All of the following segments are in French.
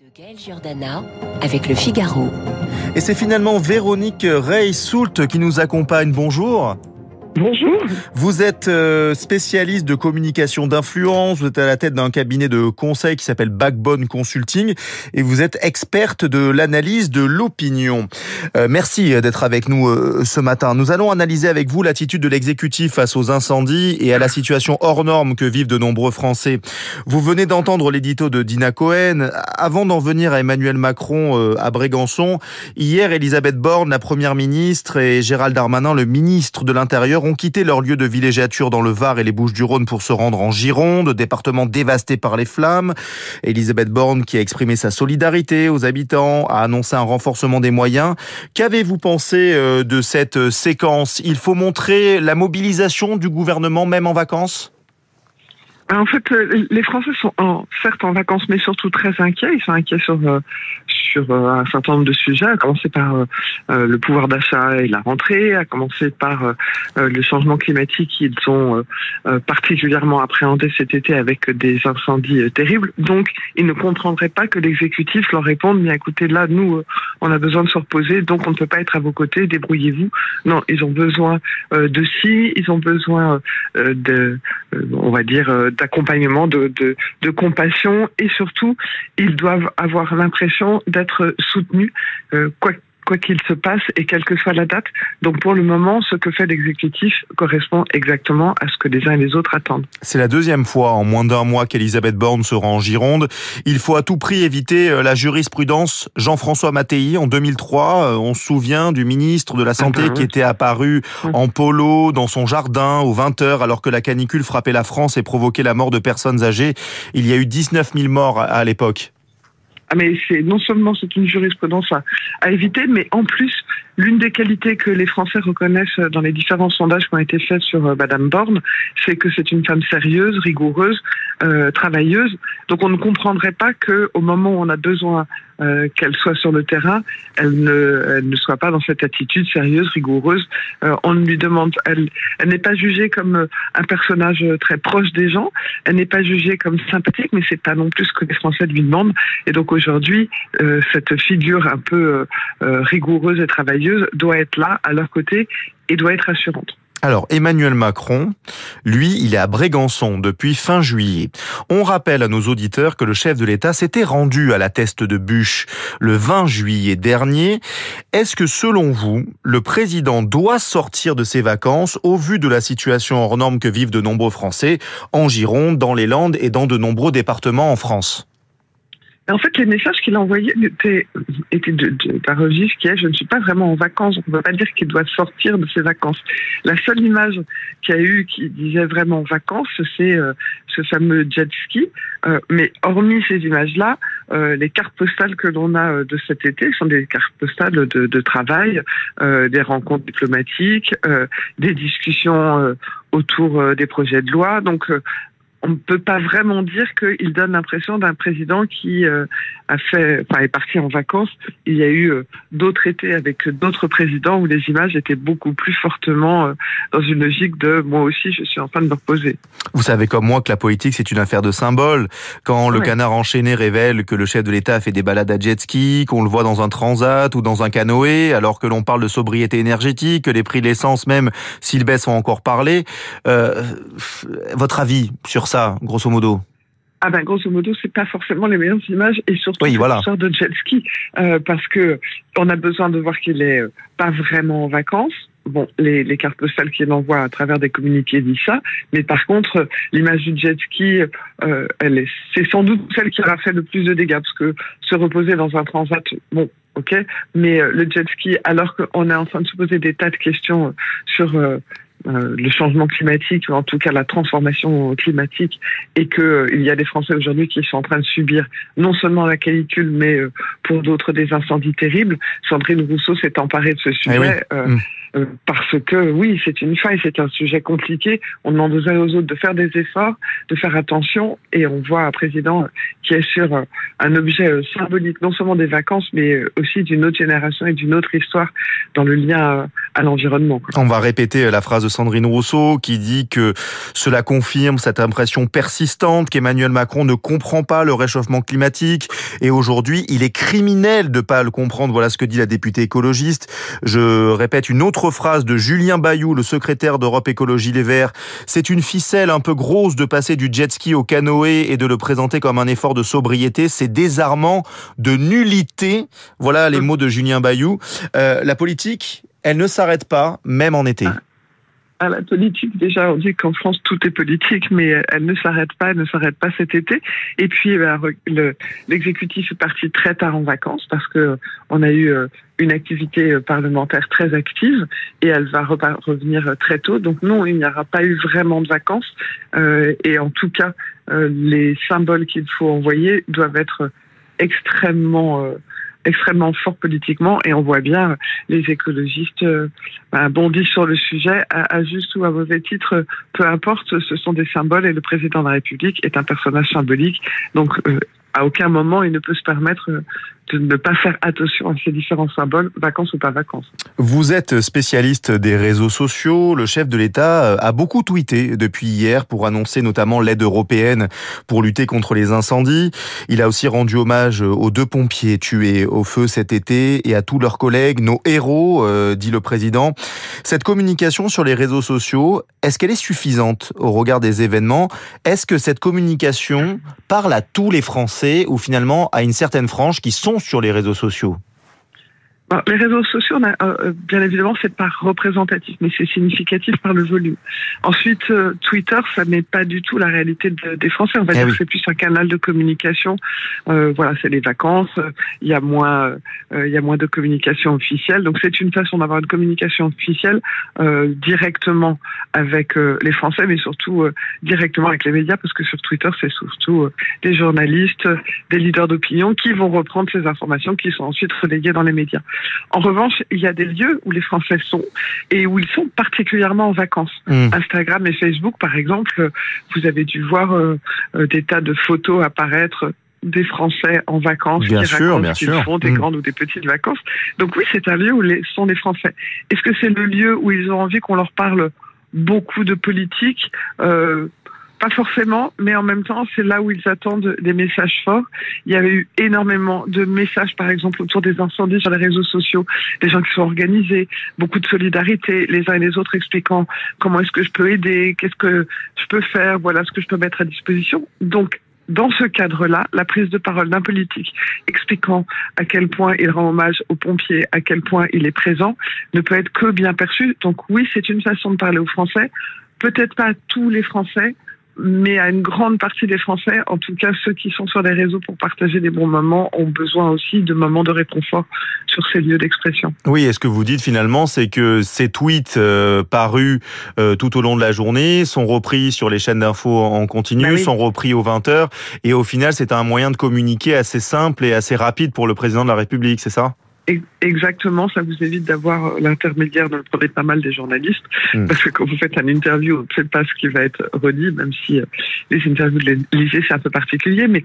De Gaël Giordana avec le Figaro. Et c'est finalement Véronique Rey-Soult qui nous accompagne. Bonjour. Bonjour. Vous êtes euh, spécialiste de communication d'influence, vous êtes à la tête d'un cabinet de conseil qui s'appelle Backbone Consulting et vous êtes experte de l'analyse de l'opinion. Euh, merci d'être avec nous euh, ce matin. Nous allons analyser avec vous l'attitude de l'exécutif face aux incendies et à la situation hors norme que vivent de nombreux Français. Vous venez d'entendre l'édito de Dina Cohen. Avant d'en venir à Emmanuel Macron à Brégançon, hier Elisabeth Borne, la première ministre, et Gérald Darmanin, le ministre de l'Intérieur, ont quitté leur lieu de villégiature dans le Var et les Bouches-du-Rhône pour se rendre en Gironde, département dévasté par les flammes. Elisabeth Borne, qui a exprimé sa solidarité aux habitants, a annoncé un renforcement des moyens. Qu'avez-vous pensé euh, de cette séquence? Il faut montrer la mobilisation du gouvernement, même en vacances? En fait, euh, les Français sont certes en vacances, mais surtout très inquiets. Ils sont inquiets sur euh, sur euh, un certain nombre de sujets, à commencer par euh, euh, le pouvoir d'achat et la rentrée, à commencer par le changement climatique qu'ils ont particulièrement appréhendé cet été avec des incendies terribles. Donc, ils ne comprendraient pas que l'exécutif leur réponde, mais écoutez, là, nous, on a besoin de se reposer, donc on ne peut pas être à vos côtés, débrouillez-vous. Non, ils ont besoin de si, ils ont besoin de, on va dire, d'accompagnement, de, de, compassion, et surtout, ils doivent avoir l'impression d'être être soutenu, euh, quoi quoi qu'il se passe et quelle que soit la date. Donc pour le moment, ce que fait l'exécutif correspond exactement à ce que les uns et les autres attendent. C'est la deuxième fois en moins d'un mois qu'Elisabeth Borne se rend en Gironde. Il faut à tout prix éviter euh, la jurisprudence Jean-François Mattei en 2003. Euh, on se souvient du ministre de la Santé qui était apparu hum. en polo dans son jardin aux 20 heures alors que la canicule frappait la France et provoquait la mort de personnes âgées. Il y a eu 19 000 morts à l'époque. Ah, mais c'est non seulement c'est une jurisprudence à, éviter, mais en plus l'une des qualités que les Français reconnaissent dans les différents sondages qui ont été faits sur euh, Madame Borne, c'est que c'est une femme sérieuse, rigoureuse, euh, travailleuse. Donc on ne comprendrait pas que au moment où on a besoin euh, qu'elle soit sur le terrain, elle ne, soit pas dans cette attitude sérieuse, rigoureuse. Euh, on lui demande, elle, elle n'est pas jugée comme un personnage très proche des gens, elle n'est pas jugée comme sympathique, mais c'est pas non plus ce que les Français lui demandent. Et donc aujourd'hui, cette figure un peu rigoureuse et travailleuse doit être là à leur côté et doit être assurante. Alors, Emmanuel Macron, lui, il est à Brégançon depuis fin juillet. On rappelle à nos auditeurs que le chef de l'État s'était rendu à la teste de bûche le 20 juillet dernier. Est-ce que, selon vous, le président doit sortir de ses vacances au vu de la situation hors norme que vivent de nombreux Français en Gironde, dans les Landes et dans de nombreux départements en France? En fait, les messages qu'il a envoyés étaient, étaient de, de, d'un registre qui est je ne suis pas vraiment en vacances. On ne peut pas dire qu'il doit sortir de ses vacances. La seule image qu'il y a eu qui disait vraiment vacances, c'est euh, ce fameux jet ski. Euh, mais hormis ces images-là, euh, les cartes postales que l'on a euh, de cet été sont des cartes postales de, de travail, euh, des rencontres diplomatiques, des discussions autour des projets de loi. Donc on ne peut pas vraiment dire qu'il donne l'impression d'un président qui euh, a fait, enfin, est parti en vacances. Il y a eu euh, d'autres étés avec d'autres présidents où les images étaient beaucoup plus fortement euh, dans une logique de moi aussi, je suis en train de me reposer. Vous savez comme moi que la politique c'est une affaire de symboles. Quand le canard enchaîné révèle que le chef de l'État a fait des balades à jet ski, qu'on le voit dans un transat ou dans un canoë, alors que l'on parle de sobriété énergétique, que les prix de l'essence même s'ils baissent ont encore parlé. votre avis sur ça, grosso modo ah ben grosso modo, c'est pas forcément les meilleures images et surtout oui, voilà. de jet ski euh, parce que on a besoin de voir qu'il est euh, pas vraiment en vacances. Bon, les, les cartes postales qu'il envoie à travers des communiqués disent ça, mais par contre, l'image du jet ski, euh, elle est, c'est sans doute celle qui aura fait le plus de dégâts parce que se reposer dans un transat, bon, ok, mais le jet ski, alors qu'on est en train de se poser des tas de questions sur euh, le changement climatique, ou en tout cas la transformation climatique, et qu'il euh, il y a des Français aujourd'hui qui sont en train de subir non seulement la canicule, mais euh, pour d'autres des incendies terribles. Sandrine Rousseau s'est emparée de ce eh sujet. Mm. Euh, parce que oui, c'est une faille, c'est un sujet compliqué. On demande aux uns et aux autres de faire des efforts, de faire attention, et on voit un président qui est sur euh, un objet euh, symbolique, non seulement des vacances, mais aussi d'une autre génération et d'une autre histoire dans le lien à l'environnement. On va répéter la phrase de Sandrine Rousseau qui dit que cela confirme cette impression persistante qu'Emmanuel Macron ne comprend pas le réchauffement climatique et aujourd'hui il est criminel de pas le comprendre. Voilà ce que dit la députée écologiste. Je répète une autre phrase de Julien Bayou, le secrétaire d'Europe Écologie Les Verts. C'est une ficelle un peu grosse de passer du jet ski au canoë et de le présenter comme un effort de sobriété. C'est désarmant, de nullité. Voilà les mots de Julien Bayou. Euh, la politique, elle ne s'arrête pas, même en été. À la politique, déjà, on dit qu'en France, tout est politique, mais elle ne s'arrête pas, elle ne s'arrête pas cet été. Et puis, eh l'exécutif est parti très tard en vacances parce que on a eu euh, une activité euh, parlementaire très active et elle va revenir très tôt. Donc non, il n'y aura pas eu vraiment de vacances. Euh, et en tout cas, les symboles qu'il faut envoyer doivent être extrêmement extrêmement fort politiquement et on voit bien les écologistes euh, bah, bondissent sur le sujet à, juste ou à mauvais titre, peu importe, ce sont des symboles et le président de la République est un personnage symbolique. Donc euh, à aucun moment il ne peut se permettre de ne pas faire attention à ces différents symboles, vacances ou pas vacances. Vous êtes spécialiste des réseaux sociaux. Le chef de l'État euh, a beaucoup tweeté depuis hier pour annoncer notamment l'aide européenne pour lutter contre les incendies. Il a aussi rendu hommage aux deux pompiers tués au feu cet été et à tous leurs collègues, nos héros, euh, dit le président. Cette communication sur les réseaux sociaux, est-ce qu'elle est suffisante au regard des événements? Est-ce que cette communication parle à tous les Français ou finalement à une certaine frange qui sont sur les réseaux sociaux? Les réseaux sociaux, on a, euh, euh, bien évidemment, c'est pas représentatif, mais c'est significatif par le volume. Ensuite, euh, Twitter, ça n'est pas du tout la réalité des Français. On va eh dire que c'est plus un canal de communication. voilà, c'est les vacances. Il y a moins, il y a moins de communication officielle. Donc, c'est une façon d'avoir une communication officielle directement avec les Français, mais surtout directement avec les médias, parce que sur Twitter, c'est surtout des journalistes, des leaders d'opinion qui vont reprendre ces informations qui sont ensuite relayées dans les médias. En revanche, il y a des lieux où les Français sont et où ils sont particulièrement en vacances. Hmm. Instagram et Facebook, par exemple, vous avez dû voir euh, euh, des tas de photos apparaître des Français en vacances bien qui sûr, sûr. font des hmm. grandes ou des petites vacances. Donc oui, c'est un lieu où les, sont les Français. Est-ce que c'est le lieu où ils ont envie qu'on leur parle beaucoup de politique euh, pas forcément, mais en même temps, c'est là où ils attendent des messages forts. Il y avait eu énormément de messages, par exemple, autour des incendies sur les réseaux sociaux, des gens qui sont organisés, beaucoup de solidarité, les uns et les autres expliquant comment est-ce que je peux aider, qu'est-ce que je peux faire, voilà ce que je peux mettre à disposition. Donc, dans ce cadre-là, la prise de parole d'un politique expliquant à quel point il rend hommage aux pompiers, à quel point il est présent, ne peut être que bien perçu. Donc oui, c'est une façon de parler aux Français. Peut-être pas tous les Français, mais à une grande partie des Français, en tout cas ceux qui sont sur les réseaux pour partager des bons moments, ont besoin aussi de moments de réconfort sur ces lieux d'expression. Oui, et ce que vous dites finalement, c'est que ces tweets euh, parus euh, tout au long de la journée sont repris sur les chaînes d'infos en continu, bah sont repris aux 20h, et au final, c'est un moyen de communiquer assez simple et assez rapide pour le président de la République, c'est ça? Exactement, ça vous évite d'avoir euh, l'intermédiaire dont le pas mal des journalistes, hmm. parce que quand vous faites un interview, on ne sait pas ce qui va être redit, même si euh, les interviews de l'Élysée, c'est un peu particulier, mais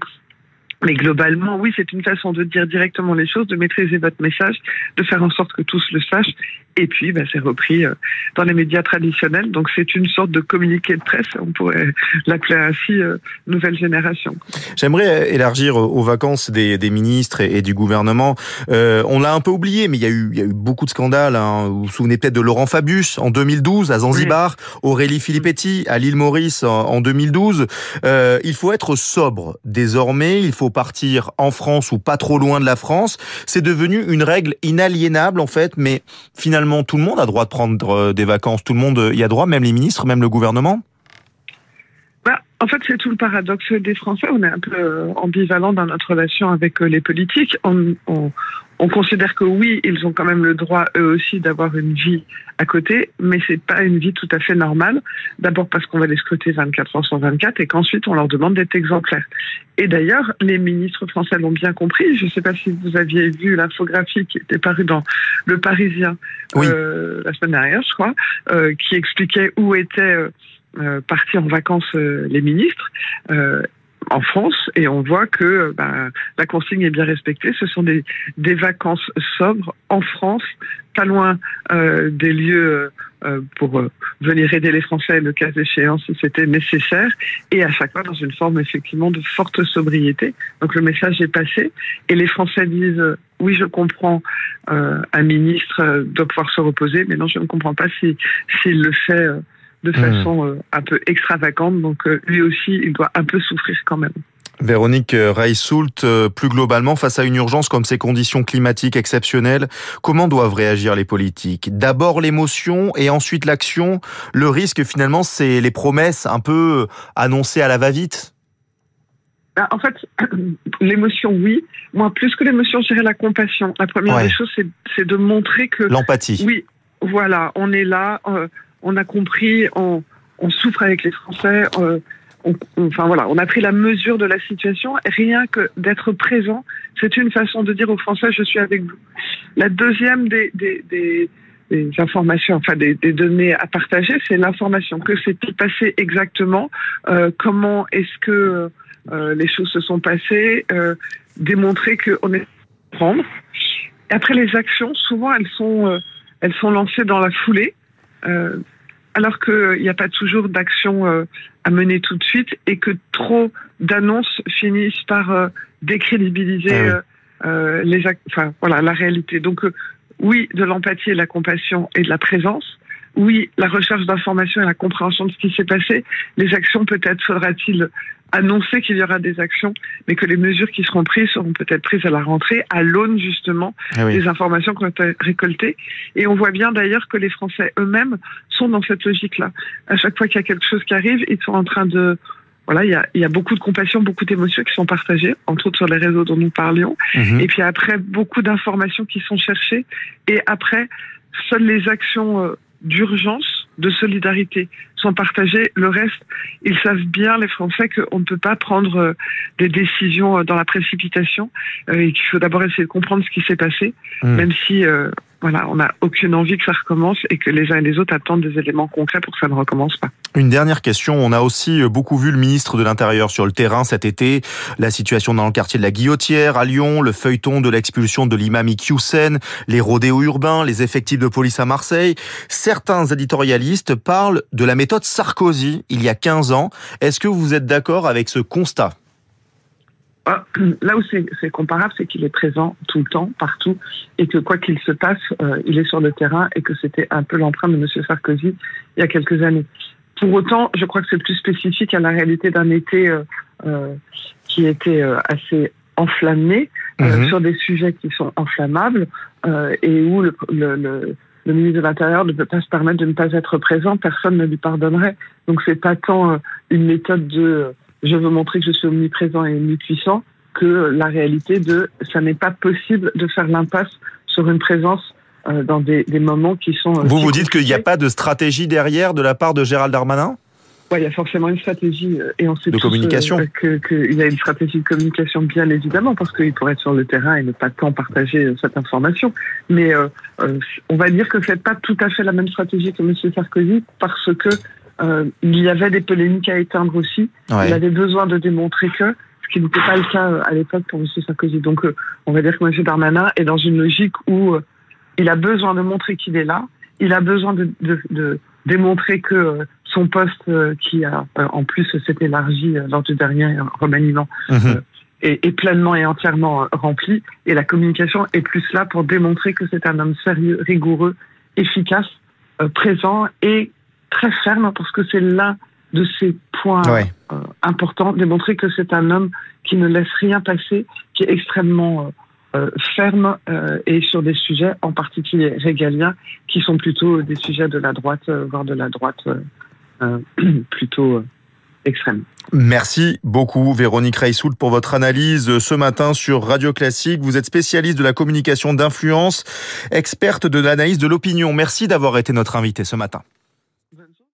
mais globalement, oui, c'est une façon de dire directement les choses, de maîtriser votre message, de faire en sorte que tous le sachent. Et puis, bah, c'est repris euh, dans les médias traditionnels. Donc, c'est une sorte de communiqué de presse. On pourrait l'appeler ainsi euh, nouvelle génération. J'aimerais élargir aux vacances des, des ministres et, du gouvernement. Euh, on l'a un peu oublié, mais il y a eu, il y a eu beaucoup de scandales. Hein. Vous vous souvenez peut-être de Laurent Fabius en 2012 à Zanzibar, Aurélie Filippetti à l'île Maurice en, en 2012. Euh, il faut être sobre désormais. Il faut partir en France ou pas trop loin de la France. C'est devenu une règle inaliénable en fait, mais finalement tout le monde a droit de prendre euh, des vacances, tout le monde y a droit, même les ministres, même le gouvernement. En fait, c'est tout le paradoxe des Français. On est un peu euh, ambivalent dans notre relation avec euh, les politiques. On, on considère que oui, ils ont quand même le droit eux aussi d'avoir une vie à côté, mais c'est pas une vie tout à fait normale. D'abord parce qu'on va les scruter 24 heures sur 24 et qu'ensuite on leur demande d'être exemplaires. Et d'ailleurs, les ministres français l'ont bien compris. Je ne sais pas si vous aviez vu l'infographie qui était parue dans Le Parisien euh, la semaine dernière, je crois, euh, qui expliquait où étaient euh, euh partis en vacances euh, les ministres. Euh, en France et on voit que ben, la consigne est bien respectée. Ce sont des, vacances sobres en France, pas loin euh, des lieux pour venir aider les Français le cas échéant si c'était nécessaire, et à chaque fois dans une forme effectivement de forte sobriété. Donc le message est passé, et les Français disent oui, je comprends, un ministre doit pouvoir se reposer, mais non, je ne comprends pas s'il si, le fait de mmh. façon un peu extravagante. Donc lui aussi, il doit un peu souffrir quand même. Véronique Reissoult, euh, plus globalement, face à une urgence comme ces conditions climatiques exceptionnelles, comment doivent réagir les politiques? D'abord l'émotion et ensuite l'action. Le risque, finalement, c'est les promesses un peu annoncées à la va-vite? Bah, en fait, l'émotion, oui. Moi, plus que l'émotion, je dirais la compassion. La première des choses, c'est de montrer que... L'empathie. Oui, voilà, on est là, euh, on a compris, on, on souffre avec les Français. Euh, enfin voilà, on a pris la mesure de la situation. Rien que d'être présent, c'est une façon de dire aux Français je suis avec vous. La deuxième des, informations, enfin des, données à partager, c'est l'information. Que s'est-il passé exactement? Euh, Comment est-ce que euh, les choses se sont passées? Démontrer qu'on est prendre. après les actions, souvent elles sont elles sont lancées dans la foulée alors qu'il n'y a pas toujours d'action euh, à mener tout de suite et que trop d'annonces finissent par euh, décrédibiliser ah euh, les, enfin voilà la réalité. Donc oui, de l'empathie et de la compassion et de la présence. Oui, la recherche d'informations et la compréhension de ce qui s'est passé. Les actions, peut-être faudra-t-il annoncer qu'il y aura des actions, mais que les mesures qui seront prises seront peut-être prises à la rentrée, à l'aune justement ah des informations qu'on a récoltées. Et on voit bien d'ailleurs que les Français eux-mêmes sont dans cette logique-là. À chaque fois qu'il y a quelque chose qui arrive, ils sont en train de voilà, il y a, il y a beaucoup de compassion, beaucoup d'émotions qui sont partagées, entre autres sur les réseaux dont nous parlions. Mhm. Et puis après, beaucoup d'informations qui sont cherchées. Et après, seules les actions euh, d'urgence, de solidarité sont partagées. Le reste, ils savent bien, les Français, qu'on ne peut pas prendre euh, des décisions euh, dans la précipitation euh, et qu'il faut d'abord essayer de comprendre ce qui s'est passé, mmh. même si voilà, on n'a aucune envie que ça recommence et que les uns et les autres attendent des éléments concrets pour que ça ne recommence pas. Une dernière question. On a aussi beaucoup vu le ministre de l'Intérieur sur le terrain cet été. La situation dans le quartier de la Guillotière à Lyon, le feuilleton de l'expulsion de l'imam Iqiyoussen, les rodéos urbains, les effectifs de police à Marseille. Certains éditorialistes parlent de la méthode Sarkozy il y a 15 ans. Est-ce que vous êtes d'accord avec ce constat? Ah, Là où c'est comparable, c'est qu'il est présent tout le temps, partout, et que quoi qu'il se passe, euh, il est sur le terrain, et que c'était un peu l'empreinte de M. Sarkozy il y a quelques années. Pour autant, je crois que c'est plus spécifique à la réalité d'un été euh, euh, qui était assez enflammé mhm. sur des sujets qui sont inflammables et où le, le le ministre de l'Intérieur ne peut pas se permettre de ne pas être présent, personne ne lui pardonnerait. Donc c'est pas tant euh, une méthode de euh, je veux montrer que je suis omniprésent et omnipuissant que la réalité de ça n'est pas possible de faire l'impasse sur une présence euh, dans des, moments qui sont... Vous vous dites qu'il n'y a pas de stratégie derrière de la part de Gérald Darmanin? Il y a forcément une stratégie euh, et on sait de communication. Euh, qu'il y a une stratégie de communication bien évidemment parce qu'il pourrait être sur le terrain et ne pas tant partager euh, cette information. Mais on va dire que c'est pas tout à fait la même stratégie que M. Sarkozy parce que il y avait des polémiques à éteindre aussi. Il avait besoin de démontrer que ce qui n'était pas le cas à l'époque pour M. Sarkozy. Donc on va dire que M. Darmanin est dans une logique où il a besoin de montrer qu'il est là. Il a besoin de, de, de démontrer que son poste euh, qui a euh, en plus s'est élargi euh, lors du dernier remaniement mhm. est, pleinement et entièrement rempli et la communication est plus là pour démontrer que c'est un homme sérieux, rigoureux, efficace, présent et très ferme parce que c'est l'un de ces points importants, démontrer que c'est un homme qui ne laisse rien passer, qui est extrêmement ferme et sur des sujets en particulier régaliens qui sont plutôt des sujets de la droite, voire de la droite euh, plutôt euh, extrême. Merci beaucoup Véronique Reissoult pour votre analyse ce matin sur Radio Classique. Vous êtes spécialiste de la communication d'influence, experte de l'analyse de l'opinion. Merci d'avoir été notre invité ce matin.